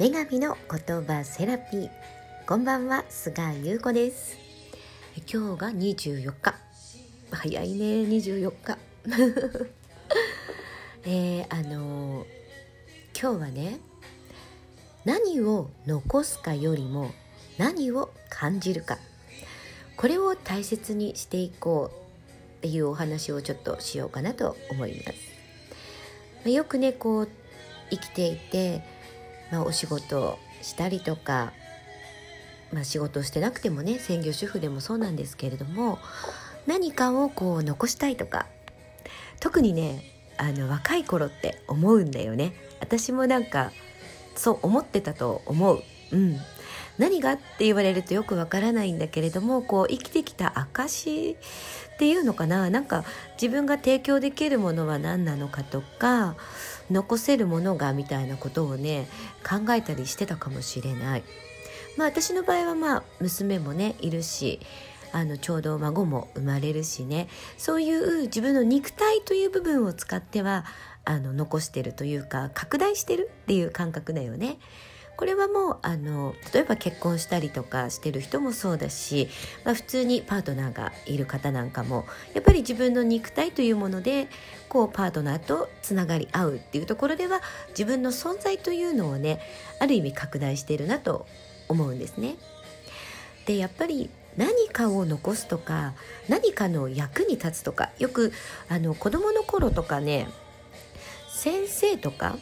女神の言葉セラピー。こんばんは菅優子です。今日が24日。早いね24日。えー、あのー、今日はね何を残すかよりも何を感じるか。これを大切にしていこうっていうお話をちょっとしようかなと思います。よくねこう生きていてまあ、お仕事をしたりとか、まあ、仕事をしてなくてもね専業主婦でもそうなんですけれども何かをこう残したいとか特にねあの若い頃って思うんだよね。私もなんかそう思ってたと思う。うん。何がって言われるとよくわからないんだけれどもこう生きてきた証っていうのかな。なんか自分が提供できるものは何なのかとか残せるものがみたいなことをね考えたりしてたかもしれない。まあ私の場合はまあ娘もねいるしあのちょうど孫も生まれるしねそういう自分の肉体という部分を使ってはあの残してるというか拡大してるっていう感覚だよね。これはもうあの例えば結婚したりとかしてる人もそうだし、まあ、普通にパートナーがいる方なんかもやっぱり自分の肉体というものでこうパートナーとつながり合うっていうところでは自分の存在というのをねある意味拡大しているなと思うんですね。でやっぱり何かを残すとか何かの役に立つとかよくあの子供の頃とかね先生とか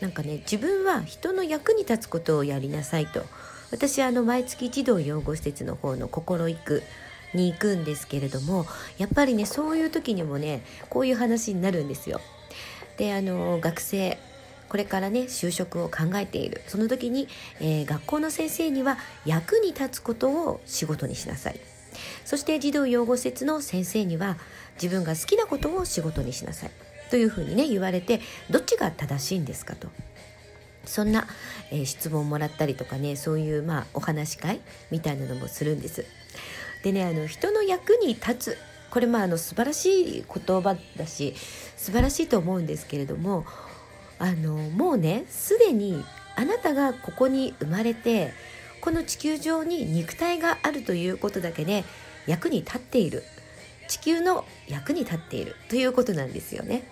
なんかね自分は人の役に立つことをやりなさいと。私あの毎月児童養護施設の方の心行くに行くんですけれどもやっぱりねそういう時にもねこういう話になるんですよ。であの学生これからね就職を考えている。その時に、えー、学校の先生には役に立つことを仕事にしなさい。そして児童養護施設の先生には自分が好きなことを仕事にしなさい。というふうにね言われてどっちが正しいんですかと。そんな、えー、質問をもらったりとかねそういうまあお話し会みたいなのもするんです。でねあの人の役に立つこれまああの素晴らしい言葉だし素晴らしいと思うんですけれどもあのもうねすでにあなたがここに生まれてこの地球上に肉体があるということだけで役に立っている。地球の役に立っているということなんですよね。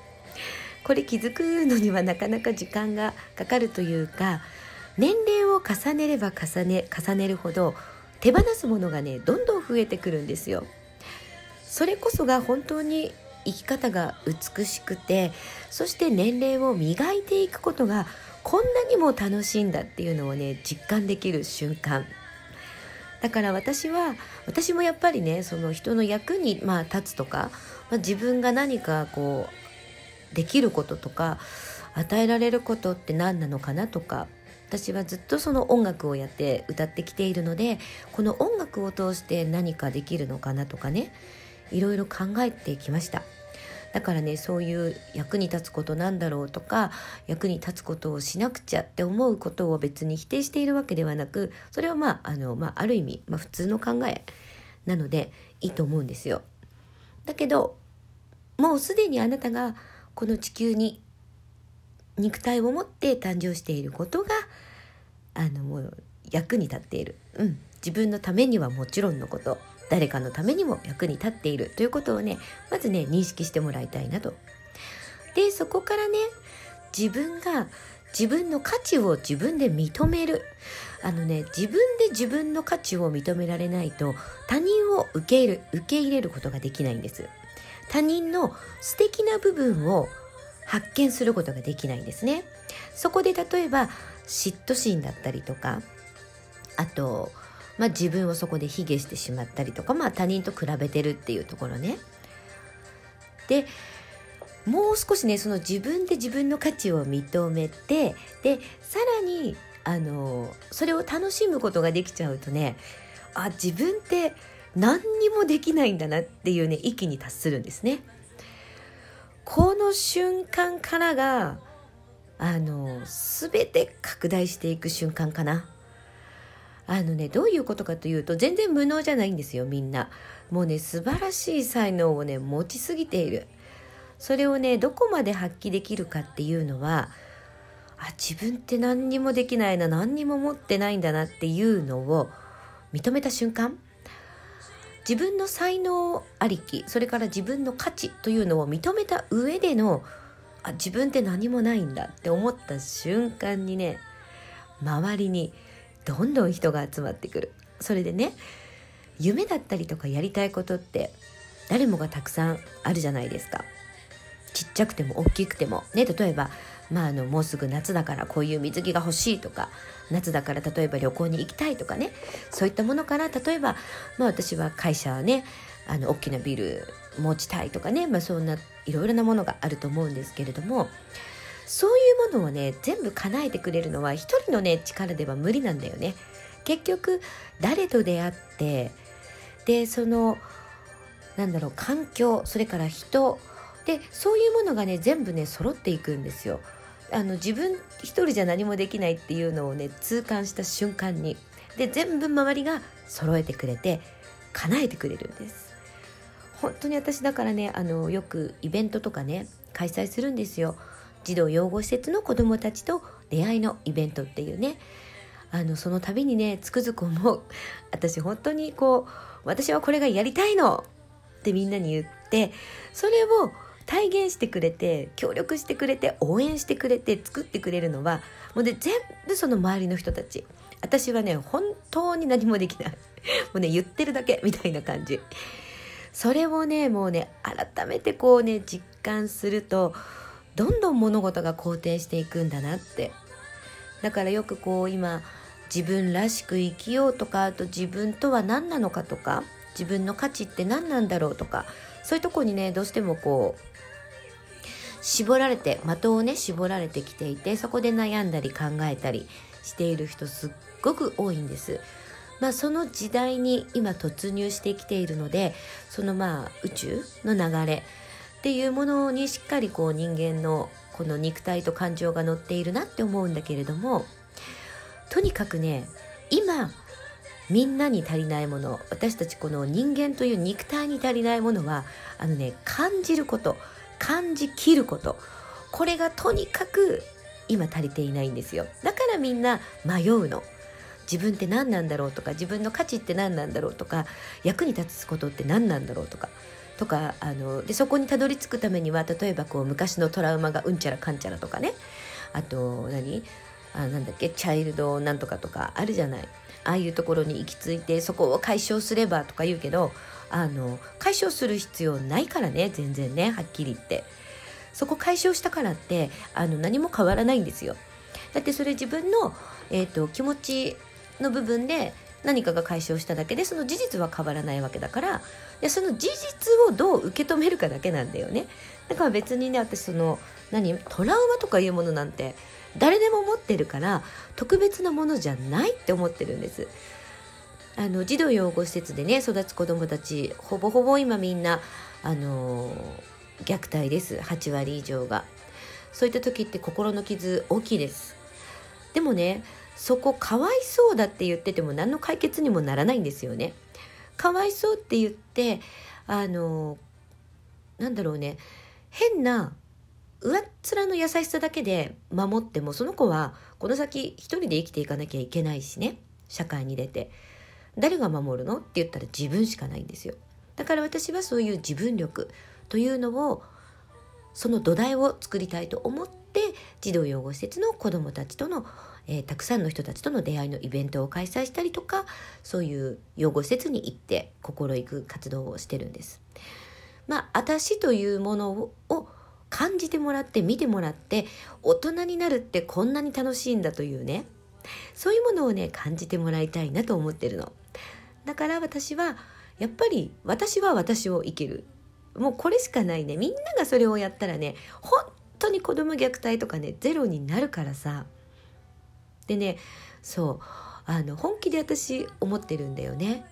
これ気づくのにはなかなか時間がかかるというか年齢を重ねれば重ね重ねるほど手放すものがねどんどん増えてくるんですよ。それこそが本当に生き方が美しくてそして年齢を磨いていくことがこんなにも楽しいんだっていうのをね実感できる瞬間だから私は私もやっぱりねその人の役に、まあ、立つとか、まあ、自分が何かこうできることとか与えられることって何なのかなとか私はずっとその音楽をやって歌ってきているのでこの音楽を通して何かできるのかなとかねいろいろ考えてきました。だからねそういう役に立つことなんだろうとか役に立つことをしなくちゃって思うことを別に否定しているわけではなくそれはまああの、まあ、ある意味、まあ、普通の考えなのでいいと思うんですよ。だけどもうすでにあなたがこの地球に肉体を持って誕生していることがあのもう役に立っている、うん、自分のためにはもちろんのこと。誰かのためにも役に立っている。ということをねまずね認識してもらいたいなと。でそこからね自分が自分の価値を自分で認める。あのね自分で自分の価値を認められないと他人を受け入れ受け入れることができないんです。他人の素敵な部分を発見することができないんですね。そこで例えば嫉妬心だったりとかあと、まあ、自分をそこで卑下してしまったりとか、まあ、他人と比べてるっていうところね。でもう少しねその自分で自分の価値を認めてでさらにあのそれを楽しむことができちゃうとねあ自分って何にもできないんだなっていうね域に達するんですね。この瞬間からがあの全て拡大していく瞬間かな。あのねどういうことかというと全然無能じゃないんですよみんな。もうね素晴らしい才能をね持ちすぎている。それをねどこまで発揮できるかっていうのはあ自分って何にもできないな何にも持ってないんだなっていうのを認めた瞬間自分の才能ありきそれから自分の価値というのを認めた上でのあ自分って何もないんだって思った瞬間にね周りにどんどん人が集まってくる。それでね夢だったりとかやりたいことって誰もがたくさんあるじゃないですか。ちっちゃくても大きくても。ね例えばまあ、あのもうすぐ夏だからこういう水着が欲しいとか夏だから例えば旅行に行きたいとかねそういったものから例えば、まあ、私は会社はねあの大きなビル持ちたいとかね、まあ、そんないろいろなものがあると思うんですけれどもそういうものをね全部叶えてくれるのは一人のね力では無理なんだよね。結局誰と出会ってでそのなんだろう環境それから人でそういうものがね全部ね揃っていくんですよ。あの自分一人じゃ何もできないっていうのをね痛感した瞬間にで全部周りが揃えてくれて叶えてくれるんです。本当に私だからねあのよくイベントとかね開催するんですよ。児童養護施設の子どもたちと出会いのイベントっていうね。あのその度にねつくづく思う。私本当にこう私はこれがやりたいのってみんなに言ってそれを体現してくれて協力してくれて応援してくれて作ってくれるのはもうね全部その周りの人たち。私はね本当に何もできない。もうね言ってるだけみたいな感じ。それをねもうね改めてこうね実感するとどんどん物事が好転していくんだなって。だからよくこう今自分らしく生きようとかあと自分とは何なのかとか自分の価値って何なんだろうとかそういうとこにねどうしてもこう絞られて的をね絞られてきていてそこで悩んだり考えたりしている人すっごく多いんです。まあ、その時代に今突入してきているのでそのまあ宇宙の流れっていうものにしっかりこう人間のこの肉体と感情が乗っているなって思うんだけれどもとにかくね今みんなに足りないもの私たちこの人間という肉体に足りないものはあのね感じること感じきること。これがとにかく今足りていないんですよ。だからみんな迷うの。自分って何なんだろうとか自分の価値って何なんだろうとか役に立つことって何なんだろうとかとかあのでそこにたどり着くためには例えばこう昔のトラウマがうんちゃらかんちゃらとかね。あと何？あなんだっけ？チャイルドなんとかとかあるじゃない。ああいうところに行き着いてそこを解消すればとか言うけどあの解消する必要ないからね全然ねはっきり言って。そこ解消したからってあの何も変わらないんですよ。だってそれ自分の、えーと、気持ちの部分で何かが解消しただけでその事実は変わらないわけだからでその事実をどう受け止めるかだけなんだよね。だから別にね私その何トラウマとかいうものなんて誰でも持ってるから特別なものじゃないって思ってるんです。あの児童養護施設でね育つ子どもたちほぼほぼ今みんなあの虐待です。8割以上が。そういった時って心の傷大きいです。でもねそこかわいそうだって言ってても何の解決にもならないんですよね。かわいそうって言ってあのなんだろうね。変な上っ面の優しさだけで守ってもその子はこの先一人で生きていかなきゃいけないしね。社会に出て。誰が守るの？って言ったら自分しかないんですよ。だから私はそういう自分力というのをその土台を作りたいと思って児童養護施設の子どもたちとの、えー、たくさんの人たちとの出会いのイベントを開催したりとかそういう養護施設に行って心行く活動をしてるんです。まあ私というものを感じてもらって見てもらって大人になるってこんなに楽しいんだというね。そういうものをね感じてもらいたいなと思ってるの。だから私はやっぱり私は私を生きる。もうこれしかないね。みんながそれをやったらね本当に子供虐待とかねゼロになるからさ。でねそうあの本気で私思ってるんだよね。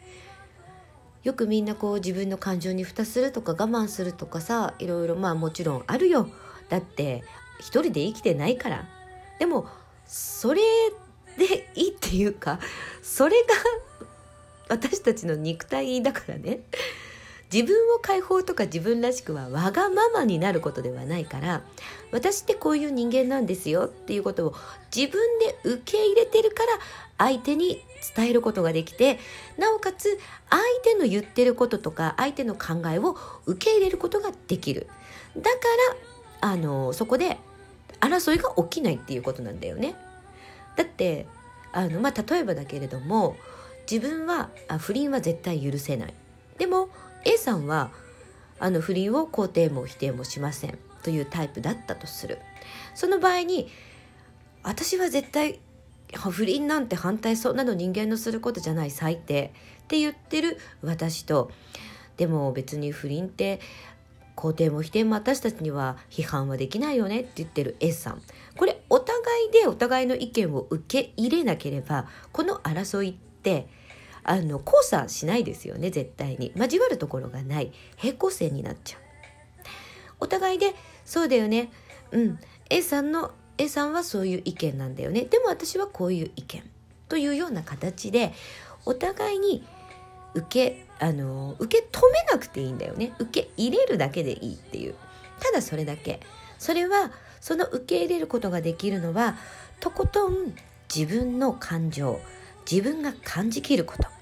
よくみんなこう自分の感情に蓋するとか我慢するとかさいろいろまあもちろんあるよ。だって一人で生きてないから。でもそれでいいっていうかそれが私たちの肉体だからね。自分を解放とか自分らしくはわがままになることではないから私ってこういう人間なんですよっていうことを自分で受け入れてるから相手に伝えることができてなおかつ相手の言ってることとか相手の考えを受け入れることができる。だからあのそこで争いが起きないっていうことなんだよね。だってあの、まあ、例えばだけれども自分は不倫は絶対許せない。でも A さんはあの不倫を肯定も否定もしませんというタイプだったとする。その場合に私は絶対不倫なんて反対そんなの人間のすることじゃない最低って言ってる私とでも別に不倫って肯定も否定も私たちには批判はできないよねって言ってる S さん。これお互いでお互いの意見を受け入れなければこの争いってあの交差しないですよね絶対に。交わるところがない。平行線になっちゃう。お互いでそうだよね。うん。A さんの A さんはそういう意見なんだよね。でも私はこういう意見。というような形でお互いに受けあの受け止めなくていいんだよね。受け入れるだけでいいっていう。ただそれだけ。それはその受け入れることができるのはとことん自分の感情自分が感じきること。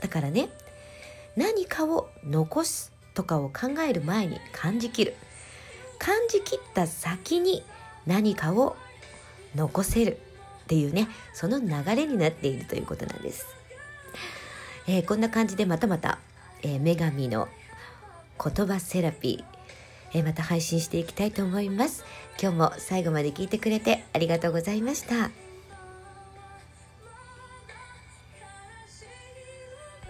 だからね何かを残すとかを考える前に感じきる。感じきった先に何かを残せる。っていうねその流れになっているということなんです、えー、こんな感じでまたまた、えー、女神の言葉セラピー、えー、また配信していきたいと思います。今日も最後まで聞いてくれてありがとうございました。